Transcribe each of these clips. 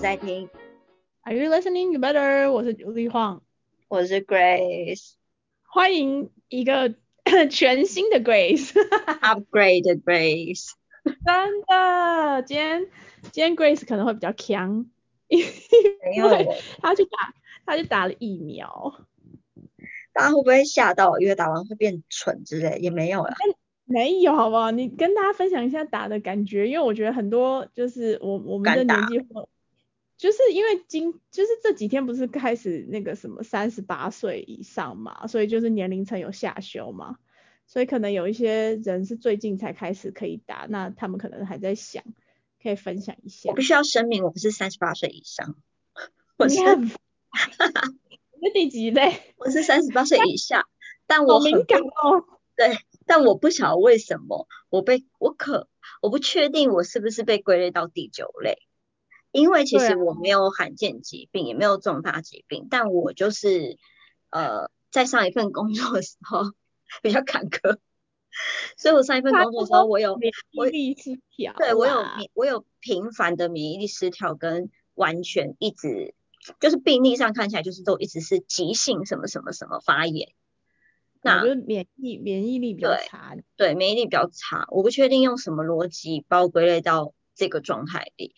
在听。Are you listening? You better. 我是李晃，我是 Grace。欢迎一个 全新的 Grace。Upgrade Grace。真的，今天今天 Grace 可能会比较强，因因为他去打他去打了疫苗。大家会不会吓到？因为打完会变蠢之类？也没有啊。没有，好不好？你跟大家分享一下打的感觉，因为我觉得很多就是我我们的年纪或，就是因为今就是这几天不是开始那个什么三十八岁以上嘛，所以就是年龄层有下修嘛，所以可能有一些人是最近才开始可以打，那他们可能还在想，可以分享一下。我必须要声明，我不是三十八岁以上，我是你是第几类？我是三十八岁以下，但我好敏感哦。对，但我不晓得为什么我被我可我不确定我是不是被归类到第九类，因为其实我没有罕见疾病，也没有重大疾病，但我就是呃在上一份工作的时候 比较坎坷，所以我上一份工作的时候我有免疫力失调，对我有我有频繁的免疫力失调跟完全一直就是病历上看起来就是都一直是急性什么什么什么发炎。那就是免疫免疫力比较差，对免疫力比较差，我不确定用什么逻辑把我归类到这个状态里。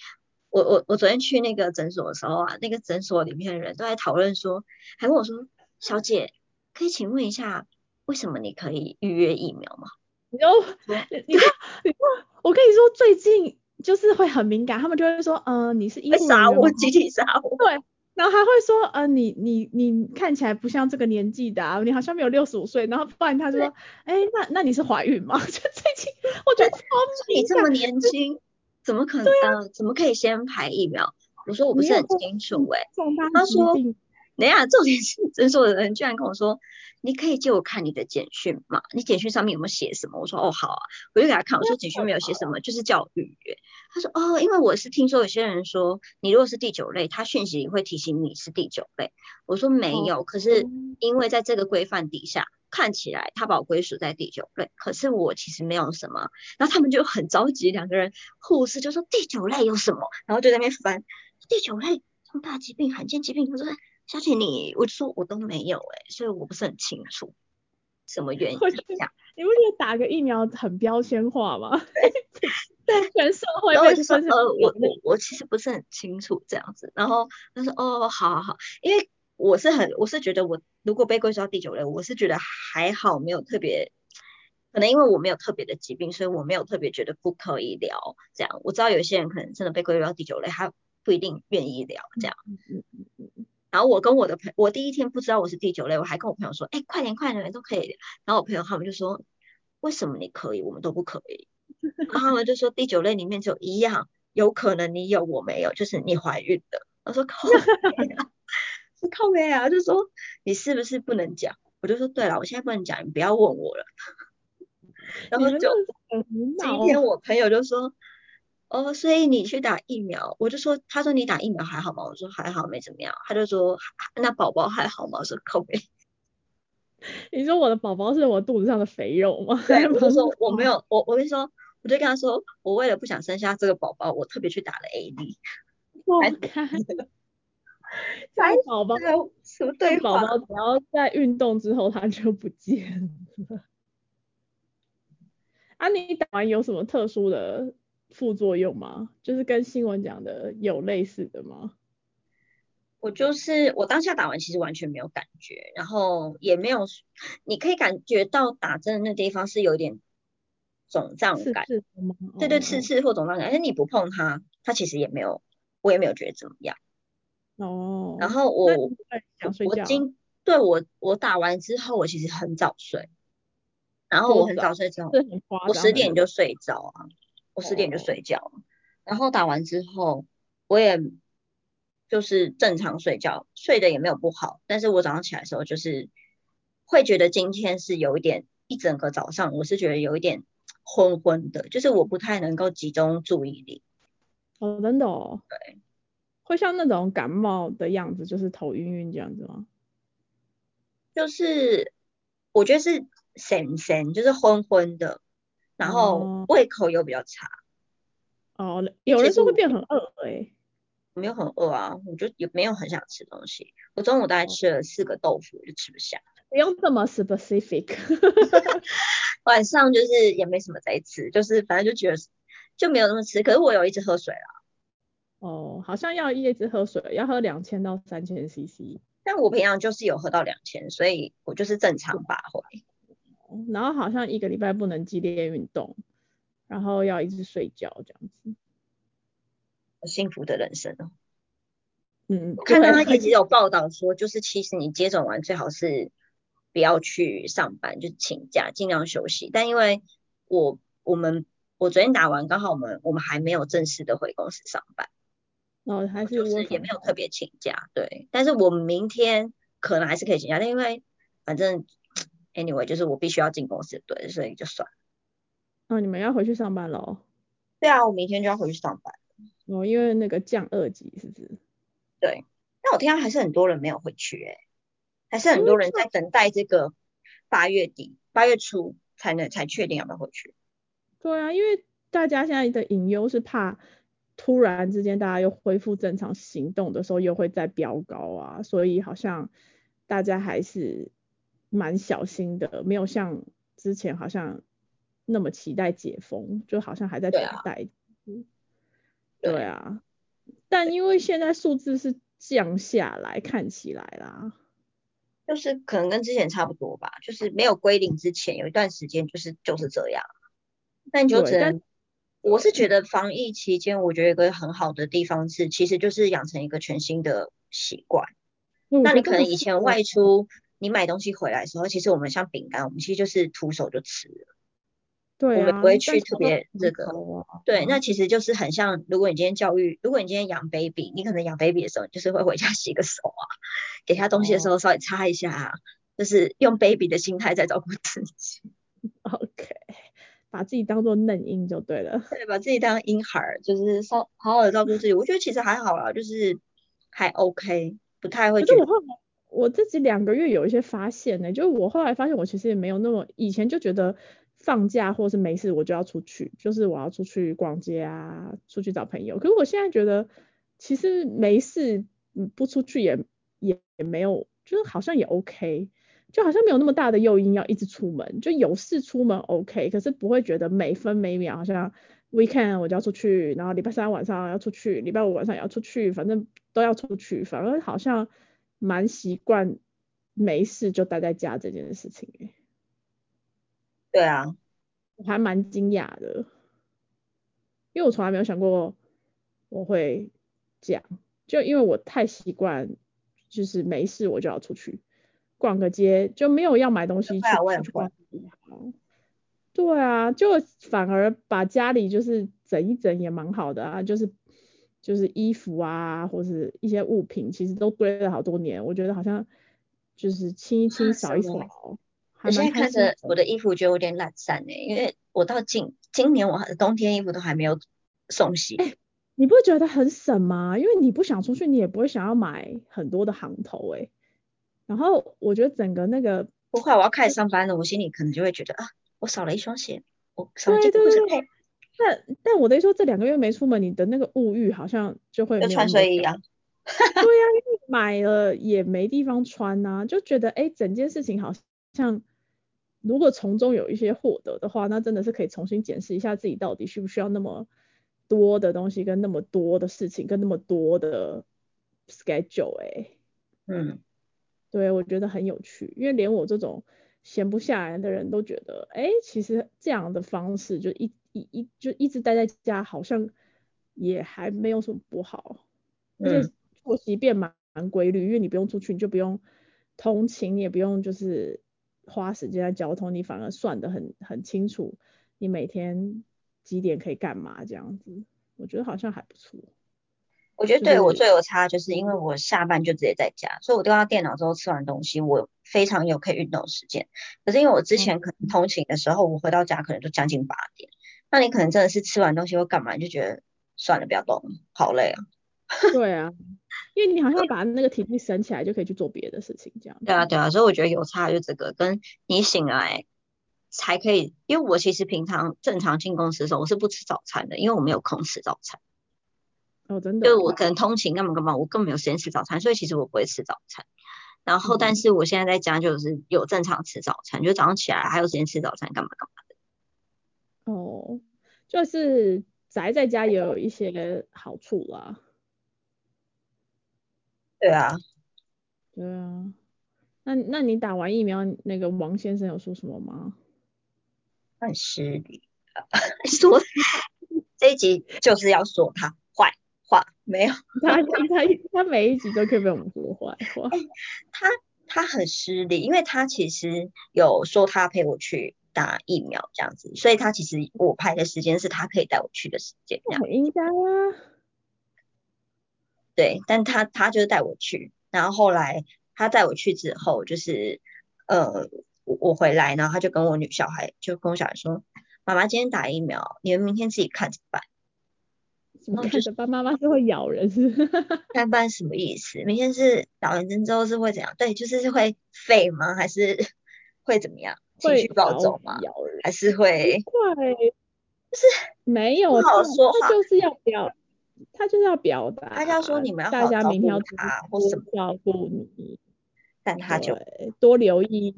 我我我昨天去那个诊所的时候啊，那个诊所里面的人都在讨论说，还问我说，小姐，可以请问一下，为什么你可以预约疫苗吗？你就你说你说，我跟你说，最近就是会很敏感，他们就会说，嗯、呃，你是医护人员杀我，集体杀我，对。然后还会说，呃，你你你看起来不像这个年纪的、啊，你好像没有六十五岁。然后不然他就说，哎，那那你是怀孕吗？就最近我觉得超你这么年轻，怎么可能？啊、呃，怎么可以先排疫苗？我说我不是很清楚哎、欸。他说，等一下，重点是诊所的人居然跟我说，你可以借我看你的简讯吗？你简讯上面有没有写什么？我说哦好啊，我就给他看，我说简讯没有写什么，就是叫预约。他说哦，因为我是听说有些人说，你如果是第九类，他讯息里会提醒你是第九类。我说没有，哦、可是因为在这个规范底下，看起来他把我归属在第九类，可是我其实没有什么。然后他们就很着急，两个人护士就说第九类有什么？然后就在那边翻第九类重大疾病、罕见疾病。他说小姐你，我就说我都没有哎、欸，所以我不是很清楚什么原因。你不觉得打个疫苗很标签化吗？对，全社会。然后我就说，呃，我我我其实不是很清楚这样子。然后他说，哦，好好好，因为我是很，我是觉得我如果被归属到第九类，我是觉得还好，没有特别，可能因为我没有特别的疾病，所以我没有特别觉得不可以聊这样。我知道有些人可能真的被归类到第九类，他不一定愿意聊这样。然后我跟我的朋我第一天不知道我是第九类，我还跟我朋友说，哎，快点快点，都可以。然后我朋友他们就说，为什么你可以，我们都不可以？然后他们就说第九类里面只有一样，有可能你有我没有，就是你怀孕的。我说靠北啊，是靠没啊，就说你是不是不能讲？我就说对了，我现在不能讲，你不要问我了。然后就今天我朋友就说。哦，所以你去打疫苗，我就说，他说你打疫苗还好吗？我说还好，没怎么样。他就说那宝宝还好吗？我说靠北。你说我的宝宝是我肚子上的肥肉吗？对，我就說我没有，我我跟你說，我就跟他说，我为了不想生下这个宝宝，我特别去打了 AD。我看，才寶寶什麼對寶寶只要在运动之后，他就不见了。啊，你打完有什么特殊的？副作用吗？就是跟新闻讲的有类似的吗？我就是我当下打完其实完全没有感觉，然后也没有，你可以感觉到打针的那地方是有點腫脹感，刺刺嗎？對對，刺刺或肿胀感，但是你不碰它，它其实也没有，我也没有觉得怎么样。哦。然后我。我今对我我打完之后，我其实很早睡，然后我很早睡之後，我十点就睡着啊。我十点就睡覺，哦、然后打完之后，我也就是正常睡觉，睡得也没有不好，但是我早上起来的時候，就是会觉得今天是有一点，一整个早上我是觉得有一点昏昏的，就是我不太能够集中注意力。哦，真的哦。對。會像那种感冒的样子，就是头晕晕这样子吗？就是我觉得是神神，就是昏昏的。然后胃口又比较差。哦，有人說會變很饿哎、欸。没有很饿啊，我就也没有很想吃东西。我中午大概吃了四个豆腐，我就吃不下。不用这么 specific。晚上就是也没什么在吃，就是反正就觉得就没有那么吃。可是我有一直喝水啦。哦，好像要一直喝水，要喝两千到三千 CC。但我平常就是有喝到两千，所以我就是正常发挥。然后好像一个礼拜不能激烈运动，然后要一直睡觉这样子。幸福的人生哦。嗯，我看到他一直有报道说，就是其实你接种完最好是不要去上班，就请假，尽量休息。但因为我我们我昨天打完，刚好我们我们还没有正式的回公司上班，哦，还是就是也没有特别请假，对。但是我明天可能还是可以请假，但因为反正 anyway 就是我必须要进公司，对，所以就算了。哦，你们要回去上班喽？对啊，我明天就要回去上班。哦，因为那个降二级是不是？对，那我听到还是很多人没有回去，哎，还是很多人在等待这个八月底、八月初才能才确定要不要回去。对啊，因为大家现在的隐忧是怕突然之间大家又恢复正常行动的时候又会再飙高啊，所以好像大家还是蛮小心的，没有像之前好像那么期待解封，就好像还在等待。对啊，但因为现在数字是降下来，看起来啦，就是可能跟之前差不多吧，就是没有归零之前有一段时间就是就是这样，那你就只能，我是觉得防疫期间，我觉得一个很好的地方是，其实就是养成一个全新的习惯。那你可能以前外出，你买东西回来的时候，其实我们像饼干，我们其实就是徒手就吃了。对，我们不会去特别这个，对，那其实就是很像，如果你今天教育，如果你今天养 baby，你可能养 baby 的时候，就是会回家洗个手啊，给他东西的时候稍微擦一下啊，就是用 baby 的心态在照顾自己。OK，把自己当做嫩婴就对了。对，把自己当婴孩，就是稍好好的照顾自己。我觉得其实还好啦，就是还 OK，不太会。可是我后来我自己两个月有一些发现呢，就是我后来发现我其实也没有那么，以前就觉得。放假或是没事，我就要出去，就是我要出去逛街啊，出去找朋友。可是我现在觉得，其实没事，不出去也也也没有，就是好像也 OK，就好像没有那么大的诱因要一直出门，就有事出门 OK，可是不会觉得每分每秒好像 weekend 我就要出去，然后礼拜三晚上要出去，礼拜五晚上也要出去，反正都要出去，反而好像蛮习惯没事就待在家这件事情对啊，我还蛮惊讶的，因为我从来没有想过我会这样，就因为我太习惯，就是没事我就要出去逛个街，就没有要买东西去去逛。对啊，就反而把家里就是整一整也蛮好的啊，就是就是衣服啊，或是一些物品，其实都堆了好多年，我觉得好像就是清一清扫一扫。我现在看着我的衣服，觉得有点懒散哎，因为我到今今年我冬天衣服都还没有送洗。你不会觉得很省吗？因为你不想出去，你也不会想要买很多的行头哎。然后我觉得整个那个，不会，我要开始上班了，我心里可能就会觉得啊，我少了一双鞋，我少了一对裤子。但但我的意思说，这两个月没出门，你的那个物欲好像就会穿睡衣啊。对呀，因为买了也没地方穿呐，就觉得哎，整件事情好像。如果从中有一些获得的话，那真的是可以重新检视一下自己到底需不需要那么多的东西，跟那么多的事情，跟那么多的 schedule 哎。嗯，对，我觉得很有趣，因为连我这种闲不下来的人都觉得，哎，其实这样的方式就一一一就一直待在家，好像也还没有什么不好，而且作息变蛮蛮规律，因为你不用出去，你就不用通勤，你也不用就是。花时间在交通，你反而算得很很清楚，你每天几点可以干嘛这样子，我觉得好像还不错。我觉得对我最有差，就是因为我下班就直接在家，所以我丢到电脑之后吃完东西，我非常有可以运动时间。可是因为我之前可能通勤的时候，我回到家可能就将近八点，那你可能真的是吃完东西或干嘛，你就觉得算了，不要动，好累啊。对啊。因为你好像把那个体力省起来，就可以去做别的事情，这样。对啊，对啊，所以我觉得有差就这个，跟你醒来才可以。因为我其实平常正常进公司的时候，我是不吃早餐的，因为我没有空吃早餐。哦，真的。就我可能通勤干嘛干嘛，我根本没有时间吃早餐，所以其实我不会吃早餐。然后，但是我现在在家就是有正常吃早餐，就早上起来还有时间吃早餐，干嘛干嘛的。哦，就是宅在家也有一些好处啦。对啊，对啊。那那你打完疫苗，那个王先生有说什么吗？很失礼，说这一集就是要说他坏话，没有他他他每一集都可以被我们说坏话。他他很失礼，因为他其实有说他陪我去打疫苗这样子，所以他其实我排的时间是他可以带我去的时间。应该啊。对，但他他就是带我去，然后后来。他带我去之后，就是呃，我我回来，然后他就跟我女小孩，就跟我小孩说：“妈妈今天打疫苗，你们明天自己看着办。”什么看着办？妈妈是会咬人是？看办什么意思？明天是打完针之后是会怎样？对，就是是会废吗？还是 会怎么样？情绪暴走吗？还是会？会，就是没有，不好说他就是要表，他就是要表达，大家说你们要大家明天要他或什么照顾你。但他就多留意，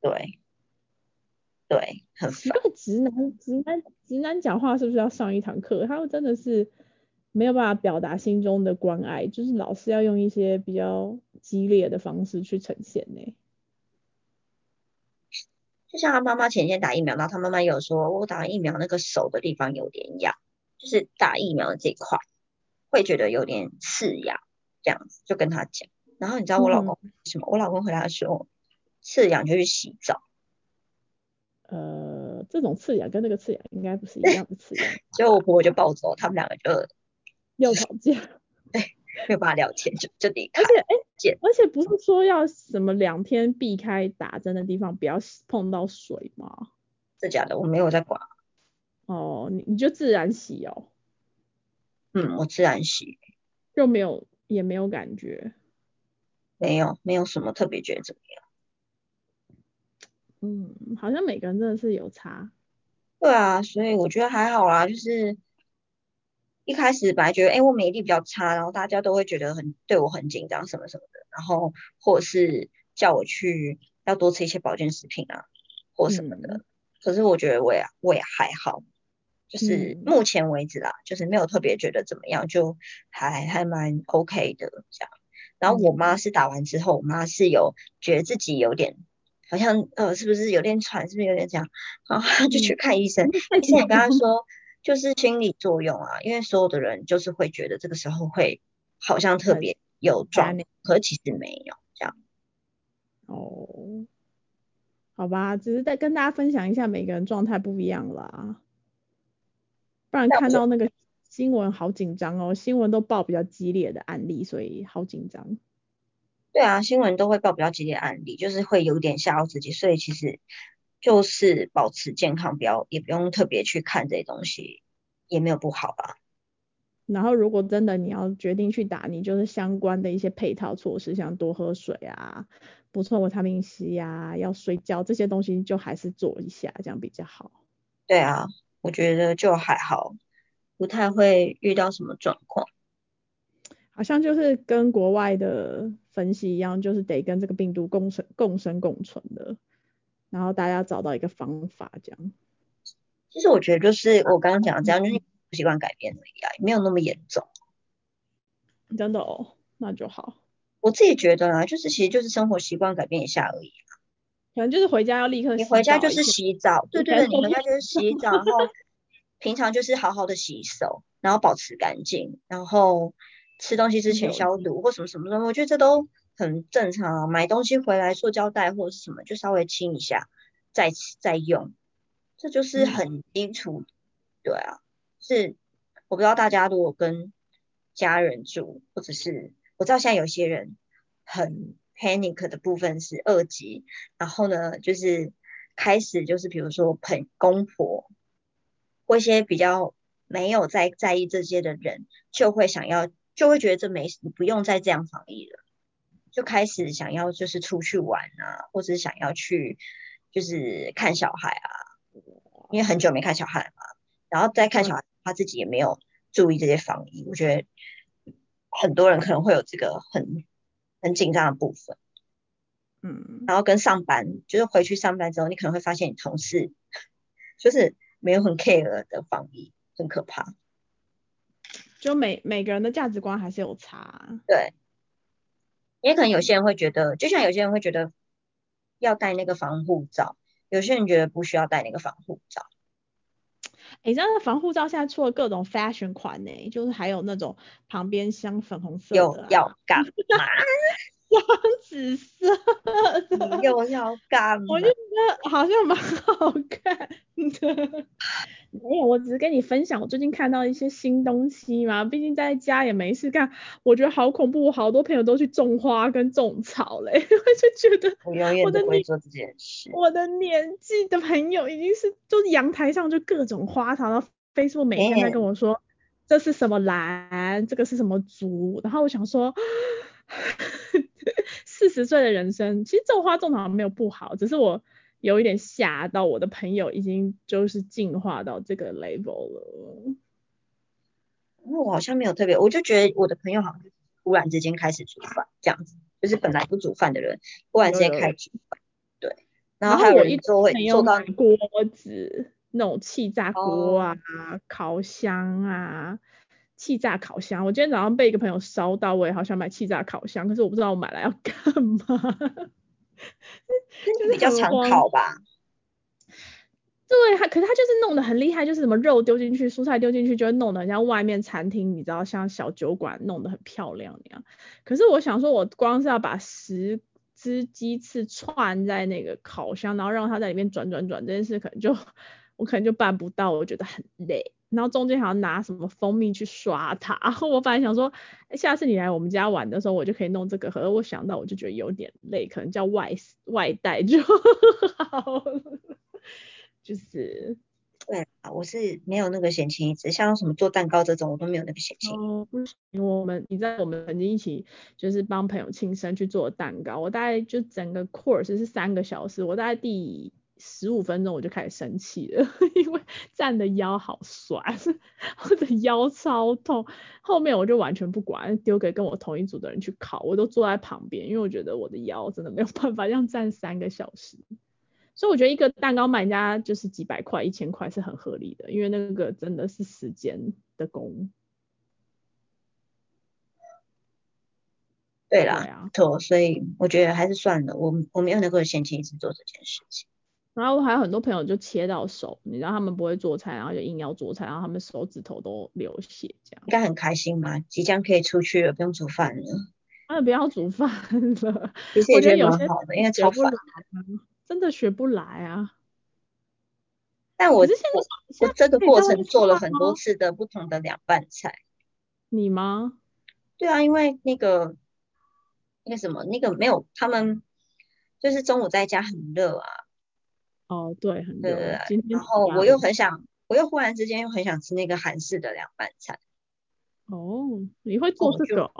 对，对，很奇怪，直男直男直男讲话是不是要上一堂课？他们真的是没有办法表达心中的关爱，就是老是要用一些比较激烈的方式去呈现呢。就像他妈妈前天打疫苗，然后他妈妈有说，我打完疫苗那个手的地方有点痒，就是打疫苗的这块会觉得有点刺痒，这样子就跟他讲。然后你知道我老公什么？我老公回答说，刺痒就去洗澡。呃，这种刺痒跟那个刺痒应该不是一样的刺痒。结果我婆婆就暴走，他们两个就又吵架。对，没有办法聊天，就就离开。而且哎，而且不是说要什么两天避开打针的地方，不要碰到水吗？是假的，我没有在管。哦，你你就自然洗哦。嗯，我自然洗，就没有也没有感觉。没有，没有什么特别觉得怎么样。嗯，好像每个人真的是有差。对啊，所以我觉得还好啦。就是一开始本来觉得，哎，我免疫力比较差，然后大家都会觉得很对我很紧张什么什么的，然后或者是叫我去要多吃一些保健食品啊，或什么的。可是我觉得我也我也还好，就是目前为止啦，就是没有特别觉得怎么样，就还还蛮 OK 的这样。然后我妈是打完之后，我妈是有觉得自己有点好像呃，是不是有点喘，是不是有点这样？然后就去看医生，医生也跟她说，就是心理作用啊，因为所有的人就是会觉得这个时候会好像特别有状，可其实没有这样。哦，好吧，只是在跟大家分享一下每个人状态不一样啦，不然看到那个。新闻好紧张哦，新闻都报比较激烈的案例，所以好紧张。对啊，新闻都会报比较激烈案例，就是会有点吓到自己，所以其实就是保持健康，不要也不用特别去看这些东西，也没有不好吧。然后如果真的你要决定去打，你就是相关的一些配套措施，像多喝水啊，补充维他命 C 啊，要睡觉这些东西就还是做一下，这样比较好。对啊，我觉得就还好。不太会遇到什么状况，好像就是跟国外的分析一样，就是得跟这个病毒共生、共生共存的，然后大家找到一个方法这样。其实我觉得就是我刚刚讲的这样，就是习惯改变而已啊，没有那么严重。真的哦，那就好。我自己觉得啊，就是其实就是生活习惯改变一下而已可能就是回家要立刻，你回家就是洗澡，对对对，你回家就是洗澡，然后。平常就是好好的洗手，然后保持干净，然后吃东西之前消毒或什么什么的，我觉得这都很正常啊。买东西回来塑胶袋或者是什么，就稍微清一下，再再用，这就是很基础。对啊，是我不知道大家如果跟家人住，或者是我知道现在有些人很 panic 的部分是二级，然后呢就是开始就是比如说朋公婆。或一些比较没有在在意这些的人，就会想要，就会觉得这没不用再这样防疫了，就开始想要就是出去玩啊，或者是想要去就是看小孩啊，因为很久没看小孩嘛，然后再看小孩，他自己也没有注意这些防疫。我觉得很多人可能会有这个很很紧张的部分。嗯，然后跟上班，就是回去上班之后，你可能会发现你同事就是没有很 care 的防疫，很可怕。就每每个人的价值观还是有差。对，也可能有些人会觉得，就像有些人会觉得要戴那个防护罩，有些人觉得不需要戴那个防护罩。哎，这样的防护罩现在出了各种 fashion 款呢，就是还有那种旁边镶粉红色的。要干嘛？镶紫色的。又要干嘛？我就觉得好像蛮好看的。没有，我只是跟你分享我最近看到一些新东西嘛，毕竟在家也没事干，我觉得好恐怖，好多朋友都去种花跟种草嘞，我就觉得我永远都不会做这件事。我的年纪的朋友已经是，就是阳台上就各种花草，然后 Facebook 每天在跟我说这是什么兰，这个是什么竹，然后我想说，四十岁的人生其实种花种草没有不好，只是我。有一点吓到我的朋友，已经就是进化到这个 level 了。那我好像没有特别，我就觉得我的朋友好像突然之间开始煮饭这样子，就是本来不煮饭的人，突然之间开始煮饭。对。然后还有人做会做到锅子，那种气炸锅啊、烤箱啊、气炸烤箱。我今天早上被一个朋友烧到，我也好想买气炸烤箱，可是我不知道我买来要干嘛。就是比较常烤吧，对，他可是他就是弄得很厉害，就是什么肉丢进去，蔬菜丢进去，就会弄得像外面餐厅，你知道像小酒馆弄得很漂亮那样。可是我想说，我光是要把十只鸡翅串在那个烤箱，然后让它在里面转转转，这件事可能就我可能就办不到，我觉得很累。然后中间还要拿什么蜂蜜去刷它，我本来想说，下次你来我们家玩的时候，我就可以弄这个。可是我想到我就觉得有点累，可能叫外外带就 好了。就是，对啊，我是没有那个闲情逸致，像什么做蛋糕这种，我都没有那个闲情。我们你知道我们曾经一起就是帮朋友庆生去做蛋糕，我大概就整个 course 是三个小时，我大概第。十五分钟我就开始生气了，因为站的腰好酸，我的腰超痛。后面我就完全不管，丢给跟我同一组的人去烤，我都坐在旁边，因为我觉得我的腰真的没有办法 这样站三个小时。所以我觉得一个蛋糕卖人家就是几百块、一千块是很合理的，因为那个真的是时间的工。对啦，错，所以我觉得还是算了，我我没有那个闲情逸致做这件事情。然后我还有很多朋友就切到手，你知道他们不会做菜，然后就硬要做菜，然后他们手指头都流血这样。应该很开心吧？即将可以出去了，不用煮饭了。啊，不要煮饭了。我觉得有些好的，因为超烦。真的学不来啊。但我我这个过程做了很多次的不同的凉拌菜。你吗？对啊，因为那个那个什么那个没有他们，就是中午在家很热啊。哦，对，很热。然后我又很想，我又忽然之间又很想吃那个韩式的凉拌菜。哦，你会做这个？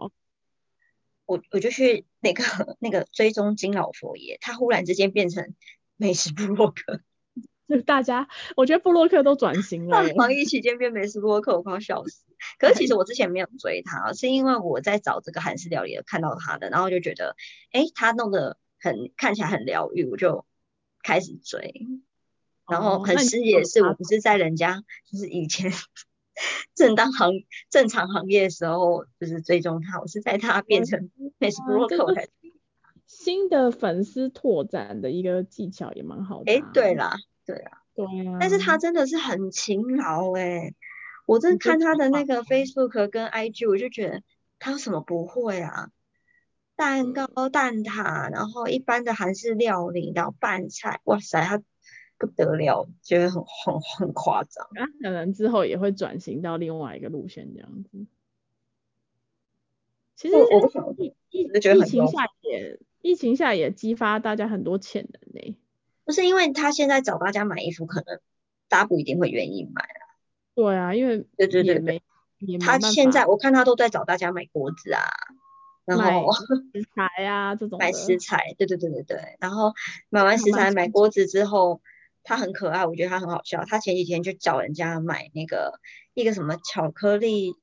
我我就去那个那个追踪金老佛爷，他忽然之间变成美食部落客。就大家，我觉得部落客都转型了。防疫期间变美食部落客，我快要笑死。可是其实我之前没有追他，是因为我在找这个韩式料理看到他的，然后就觉得，哎，他弄得很看起来很疗愈，我就。开始追，然后很失也是，我不是在人家就是以前 正当行正常行业的时候，就是追踪他，我是在他变成 Facebook 才新的粉丝拓展的一个技巧也蛮好的。哎，对啦，对啊，对啊，但是他真的是很勤劳哎，我真看他的那个 Facebook 跟 IG，我就觉得他有什么不会啊？蛋糕、蛋挞，然后一般的韩式料理然后拌菜，哇塞，他不得了，觉得很很很夸张。啊，可能之后也会转型到另外一个路线这样子。其实疫疫疫情下也疫情下也激发大家很多潜能呢。不是因为他现在找大家买衣服，可能大家不一定会愿意买啊。对啊，因为对对对对，他现在我看他都在找大家买锅子啊。然后食材啊，这种买食材，对对对对对。然后买完食材，买锅子之后，他很可爱，我觉得他很好笑。他前几天就找人家买那个一个什么巧克力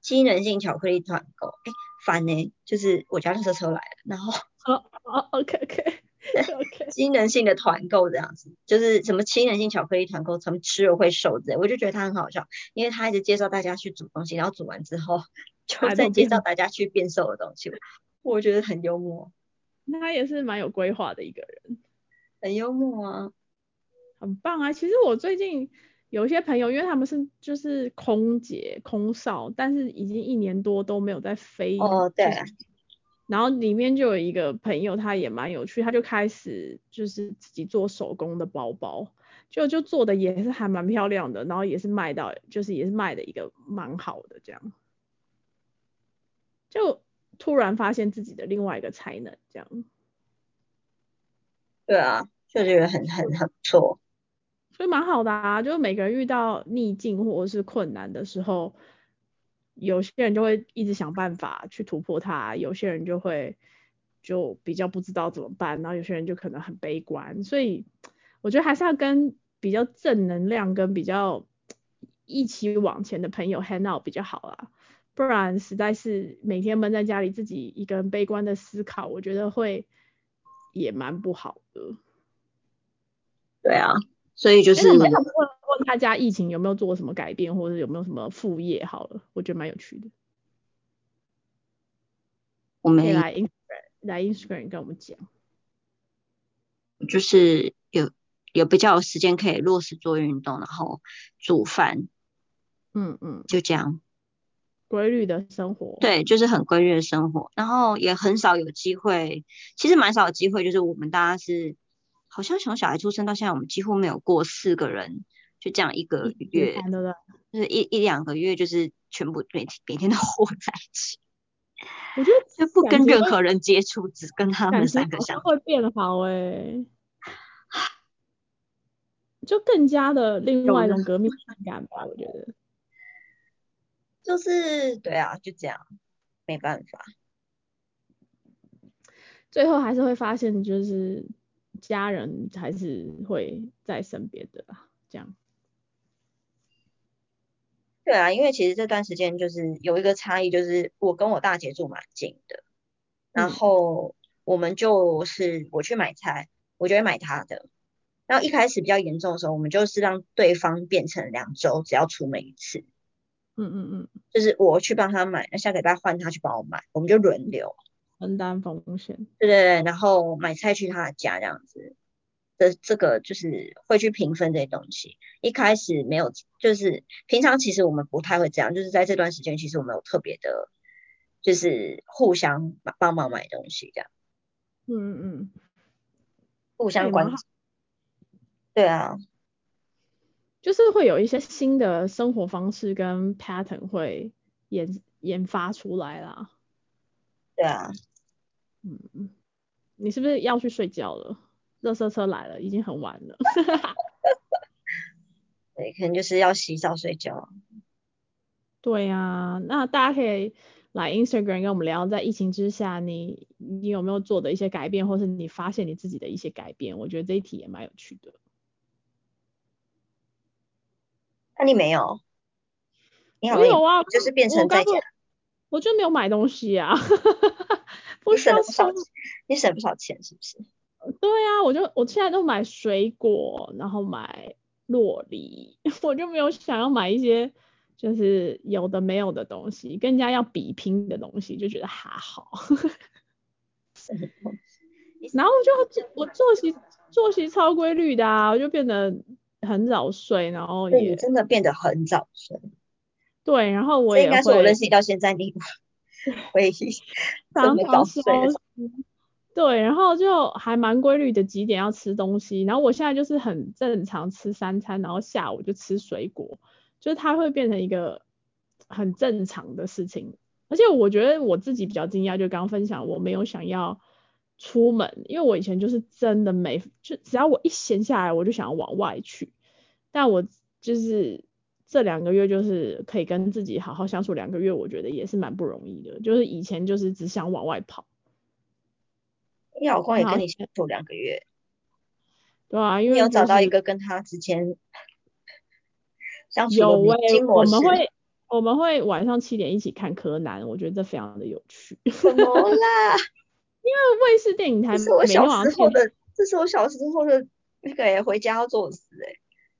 机能性巧克力团购，哎，烦呢，就是我家车车来了，然后哦哦 OK OK，机能性的团购这样子，就是什么机能性巧克力团购，什么吃了会瘦之类，我就觉得他很好笑，因为他一直介绍大家去煮东西，然后煮完之后 就再介绍大家去变瘦的东西，我觉得很幽默。那他也是蛮有规划的一个人，很幽默啊。很棒啊！其实我最近有一些朋友，因为他们是就是空姐、空少，但是已经一年多都没有在飞。哦，对。然后里面就有一个朋友，他也蛮有趣，他就开始就是自己做手工的包包，就就做的也是还蛮漂亮的，然后也是卖到，就是也是卖的一个蛮好的这样。就突然发现自己的另外一个才能，这样。对啊，就觉得很很很不错。所以蛮好的啊，就是每个人遇到逆境或者是困难的时候，有些人就会一直想办法去突破它，有些人就会就比较不知道怎么办，然后有些人就可能很悲观。所以我觉得还是要跟比较正能量跟比较一起往前的朋友 hang out 比较好啦，不然实在是每天闷在家里自己一个人悲观的思考，我觉得会也蛮不好的。对啊。所以就是，问问大家疫情有没有做什么改变，或者有没有什么副业？好了，我觉得蛮有趣的。我们来 Instagram 来 Instagram 跟我们讲，就是有有比较有时间可以落实做运动，然后煮饭，嗯嗯，就这样，规律的生活，对，就是很规律的生活，然后也很少有机会，其实蛮少有机会，就是我们大家是。好像从小孩出生到现在，我们几乎没有过四个人就这样一个月，就是一一两个月，就是全部每天每天都活在一起。我觉得就不跟任何人接触，只跟他们三个相处。会变好哎，就更加的另外一种革命感吧，我觉得。就是对啊，就这样，没办法。最后还是会发现，就是。家人还是会在身边的啦，这样。对啊，因为其实这段时间就是有一个差异，就是我跟我大姐住蛮近的，然后我们就是我去买菜，我就会买她的。然后一开始比较严重的时候，我们就是让对方变成两周只要出门一次。嗯嗯嗯。就是我去帮他买，那下个礼拜换他去帮我买，我们就轮流。分担风险，对对对，然后买菜去他的家这样子，这这个就是会去平分这些东西。一开始没有，就是平常其实我们不太会这样，就是在这段时间其实我们有特别的，就是互相帮忙买东西这样。嗯嗯嗯，互相关。对啊，就是会有一些新的生活方式跟 pattern 会研研发出来啦。对啊。嗯，你是不是要去睡觉了？热车车来了，已经很晚了。对，可能就是要洗澡睡觉。对呀，那大家可以来 Instagram 跟我们聊，在疫情之下，你你有没有做的一些改变，或是你发现你自己的一些改变？我觉得这一题也蛮有趣的。那你没有？你没有啊，就是变成在家。我就没有买东西啊。你省了不少，你省不少钱是不是？对啊，我就我现在都买水果，然后买洛梨，我就没有想要买一些就是有的没有的东西，跟人家要比拼的东西，就觉得还好。然后就我作息作息超规律的啊，我就变得很早睡，然后也真的变得很早睡。对，然后我也应该是我认识到现在你。会常常消失，对，然后就还蛮规律的几点要吃东西，然后我现在就是很正常吃三餐，然后下午就吃水果，就是它会变成一个很正常的事情，而且我觉得我自己比较惊讶，就刚刚分享我没有想要出门，因为我以前就是真的没，就只要我一闲下来我就想要往外去，但我就是。这两个月就是可以跟自己好好相处两个月，我觉得也是蛮不容易的。就是以前就是只想往外跑。你老公也跟你相处两个月？对啊，因为有找到一个个跟他之间 相处有的诶、经模式。我们会我们会晚上七点一起看柯南，我觉得这非常的有趣。怎么啦？因为卫视电影台这是我小时候的，这是我小时候的那个诶回家要做的事哎。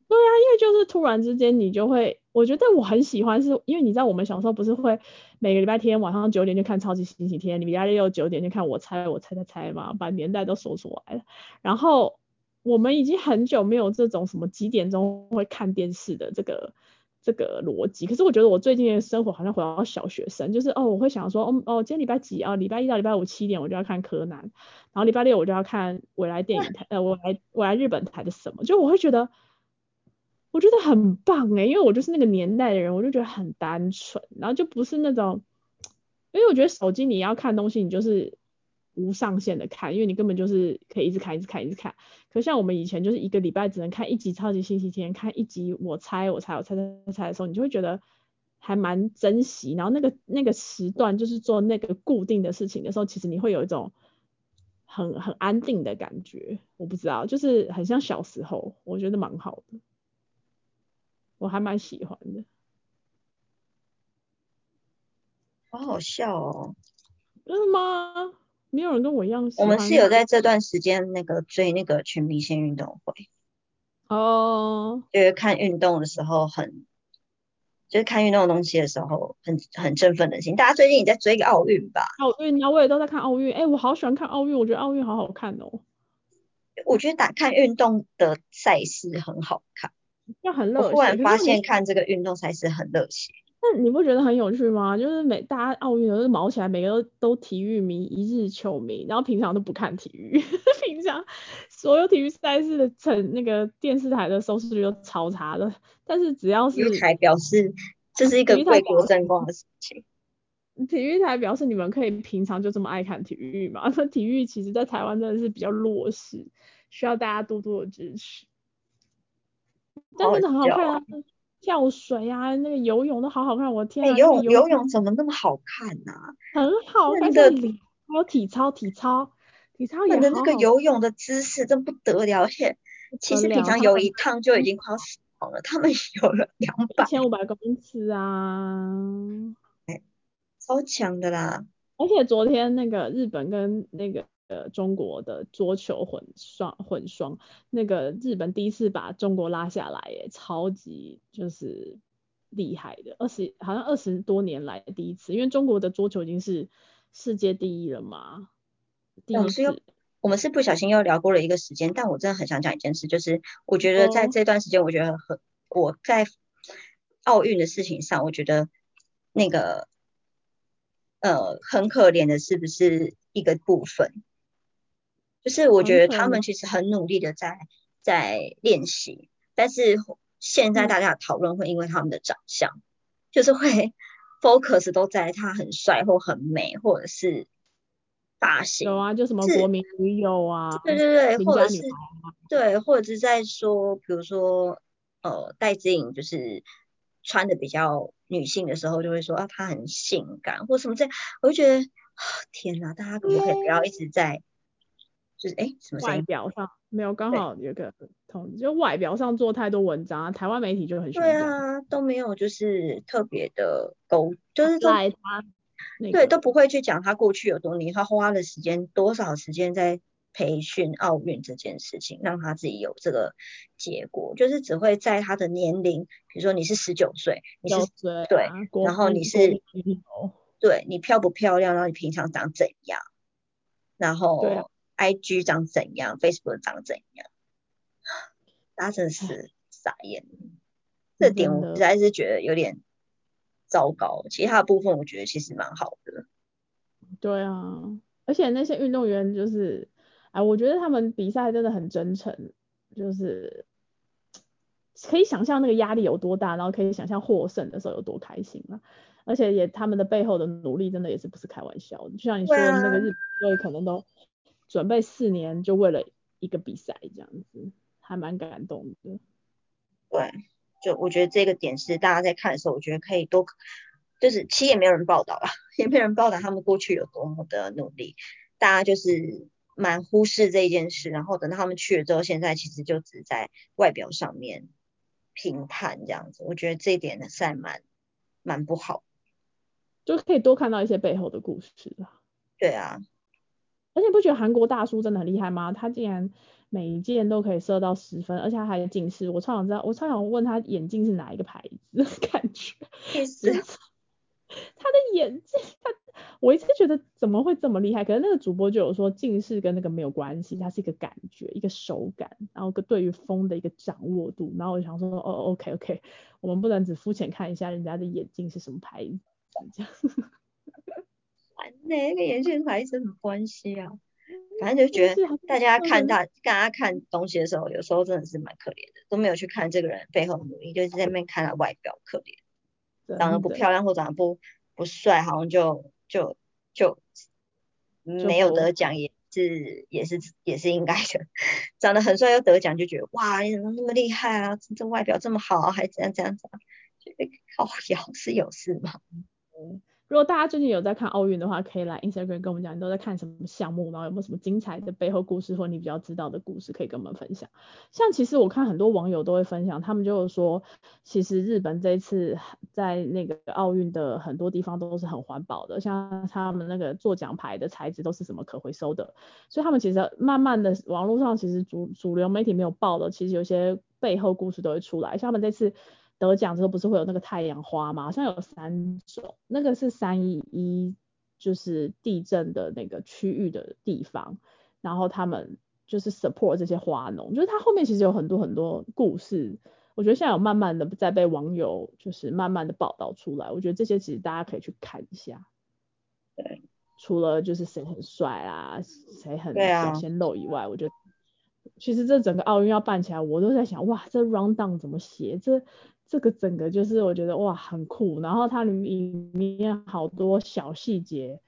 因为就是突然之间你就会，我觉得我很喜欢是，因为你知道我们小时候不是会每个礼拜天晚上九点就看超级星期天，礼拜六九点就看我猜我猜猜猜嘛，把年代都说出来了。然后我们已经很久没有这种什么几点钟会看电视的这个这个逻辑，可是我觉得我最近的生活好像回到小学生，就是哦我会想说，哦哦今天礼拜几啊？礼拜一到礼拜五七点我就要看柯南，然后礼拜六我就要看未来电影台，呃我来我来日本台的什么，就我会觉得。我觉得很棒哎，因为我就是那个年代的人，我就觉得很单纯，然后就不是那种，因为我觉得手机你要看东西，你就是无上限的看，因为你根本就是可以一直看，一直看，一直看。可像我们以前就是一个礼拜只能看一集超级星期天，看一集我猜我猜我猜猜猜的时候，你就会觉得还蛮珍惜。然后那个那个时段就是做那个固定的事情的时候，其实你会有一种很很安定的感觉。我不知道，就是很像小时候，我觉得蛮好的。我还蛮喜欢的，好好笑哦！真的吗？没有人跟我一样喜欢我。们是有在这段时间那个追那个全明星运动会，哦，就是看运动的时候很，就是看运动的东西的时候很很振奋人心。大家最近也在追个奥运吧？奥运啊，我也都在看奥运。哎，我好喜欢看奥运，我觉得奥运好好看哦。我觉得打看运动的赛事很好看，要很热血。然发现看这个运动赛事很热血。那你不觉得很有趣吗？就是每大家奥运都是毛起来，每个都都体育迷，一日球迷，然后平常都不看体育，平常所有体育赛事的成那个电视台的收视率都超差的。但是只要是体育台表示这是一个为国争光的事情。体育台表示你们可以平常就这么爱看体育嘛？那 体育其实在台湾真的是比较弱势，需要大家多多的支持。但真的很好看啊，跳水啊，那个游泳都好好看，我天啊！哎，游泳那个游泳怎么那么好看呐？很好看，真的还有体操，体操，体操也你的那个游泳的姿势真不得了，而且其实平常游一趟就已经快要死亡了，他们游了两 百一，千五百公尺啊！超强的啦。而且昨天那个日本跟那个呃中国的桌球混双混双，那个日本第一次把中国拉下来，耶，超级就是厉害的，二十好像二十多年来第一次，因为中国的桌球已经是世界第一了嘛，第一我们是又次。我们是不小心又聊过了一个时间，但我真的很想讲一件事，就是我觉得在哦这段时间，我觉得很我在奥运的事情上，我觉得那个呃很可怜的是不是一个部分？就是我觉得他们其实很努力的在在练习，但是现在嗯。大家的讨论会因为他们的长相，就是会 focus 都在他很帅或很美，或者是发型，有啊，就什么国民女友啊，对对对，或者是对，或者是在说，比如说呃，戴姿颖就是穿的比较女性的时候，就会说啊，她很性感或什么这样，我就觉得啊天哪，大家可不可以不要一直在就是哎什么外？表上没有，刚好有个同，就外表上做太多文章啊，台湾媒体就很喜欢对，啊，都没有就是特别的勾，就是都赖他那对，都不会去讲他过去有多厉害，他花了时间多少时间在培训奥运这件事情，让他自己有这个结果，就是只会在他的年龄，比如说你是十九岁，你是对然后你是对你漂不漂亮，然后你平常长怎样，然后 IG 长怎样，Facebook 长怎样，大家真的是傻眼，这点我实在是觉得有点糟糕，其他的部分我觉得其实蛮好的。对啊，而且那些运动员就是，哎，我觉得他们比赛真的很真诚，就是可以想象那个压力有多大，然后可以想象获胜的时候有多开心啊。而且也他们的背后的努力真的也是不是开玩笑的，就像你说啊的那个日本队可能都准备四年就为了一个比赛这样子，还蛮感动的。对，就我觉得这个点是大家在看的时候，我觉得可以多，就是其实也没有人报道啦，也没有人报道他们过去有多么的努力，大家就是蛮忽视这件事，然后等到他们去了之后，现在其实就只在外表上面评判这样子，我觉得这一点是还蛮蛮不好，就可以多看到一些背后的故事啊。对啊，而且不觉得韩国大叔真的很厉害吗？他竟然每一件都可以射到十分，而且他还近视，我超想知道，我超想问他眼镜是哪一个牌子，感觉。他的眼镜，他我一直觉得怎么会这么厉害？可是那个主播就有说近视跟那个没有关系，它是一个感觉，一个手感，然后个对于风的一个掌握度。然后我想说，哦，OK OK，我们不能只肤浅看一下人家的眼镜是什么牌子这样。烦呢，那个眼镜牌子什么关系啊？反正就觉得大家看大大家看东西的时候，有时候真的是蛮可怜的，都没有去看这个人背后的努力，就是在那边看他外表可怜。长得不漂亮或长得不不帅，好像就就就没有得奖，也是也是也是应该的。长得很帅又得奖，就觉得哇，你怎么那么厉害啊？这外表这么好，还这样这样子，就好有是有事吗？如果大家最近有在看奥运的话，可以来 Instagram 跟我们讲，你都在看什么项目，然后有没有什么精彩的背后故事，或你比较知道的故事，可以跟我们分享。像其实我看很多网友都会分享，他们就是说，其实日本这次在那个奥运的很多地方都是很环保的，像他们那个做奖牌的材质都是什么可回收的，所以他们其实慢慢的网络上其实主主流媒体没有报的，其实有些背后故事都会出来，像他们这次。得奖之后不是会有那个太阳花吗？好像有三种，那个是三一一，就是地震的那个区域的地方，然后他们就是 support 这些花农，就是它后面其实有很多很多故事，我觉得现在有慢慢的在被网友就是慢慢的报道出来，我觉得这些其实大家可以去看一下。对，除了就是谁很帅啊，谁很表现露以外，我觉得其实这整个奥运要办起来，我都在想，哇，这 round down 怎么写？这这个整个就是我觉得哇很酷，然后它里面好多小细节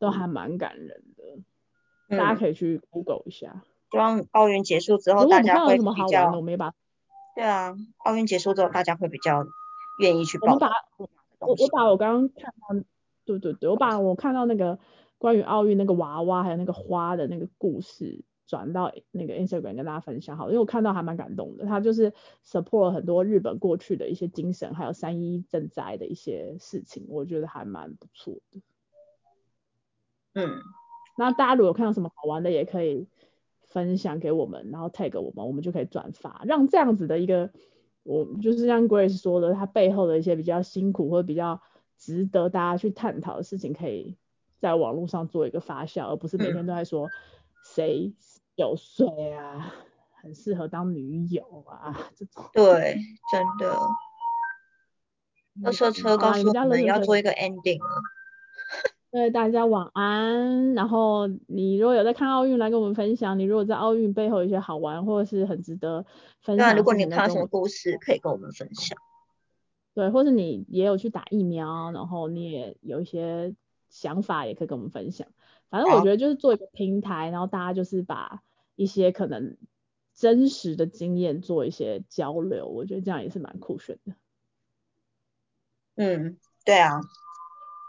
都还蛮感人的，大家可以去 Google 一下。希望奥运结束之后大家会比较。我没把。对啊，奥运结束之后大家会比较愿意去报。我把，我我把我刚刚看到，对对对，我把我看到那个关于奥运那个娃娃还有那个花的那个故事。转到那个 Instagram 跟大家分享好，因为我看到还蛮感动的，他就是 support 很多日本过去的一些精神，还有三一赈灾的一些事情，我觉得还蛮不错的。嗯，那大家如果看到什么好玩的，也可以分享给我们，然后 tag 我们，我们就可以转发，让这样子的一个，我就是像 Grace 说的，他背后的一些比较辛苦或者比较值得大家去探讨的事情，可以在网络上做一个发酵，而不是每天都在说谁。九岁啊，很适合当女友啊，这种。对，真的。那车车告诉我们要做一个 ending 了。对，大家晚安。然后你如果有在看奥运，来跟我们分享。你如果在奥运背后有一些好玩或者是很值得分享，如果你看到什么故事，可以跟我们分享。对，或是你也有去打疫苗，然后你也有一些想法，也可以跟我们分享。反正我觉得就是做一个平台，然后大家就是把。一些可能真实的经验做一些交流，我觉得这样也是蛮酷炫的。嗯，对啊。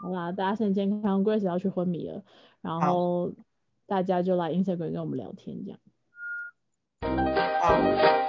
好啦，大家身体健康，Grace 要去昏迷了，然后大家就来 Instagram 跟我们聊天这样。好。